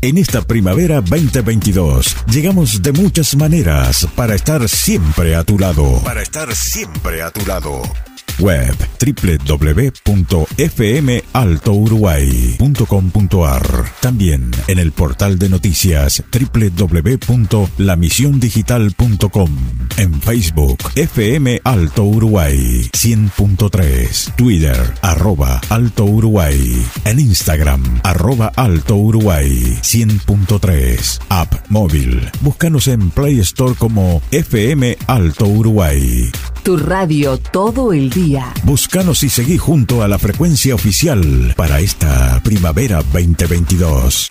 En esta primavera 2022 llegamos de muchas maneras para estar siempre a tu lado. Para estar siempre a tu lado web www.fmaltouruguay.com.ar También en el portal de noticias www.lamisiondigital.com En Facebook FM Alto Uruguay 100.3 Twitter arroba Alto Uruguay. En Instagram arroba Alto Uruguay 100.3 App móvil. Búscanos en Play Store como FM Alto Uruguay tu radio todo el día. Búscanos y seguí junto a la frecuencia oficial para esta primavera 2022.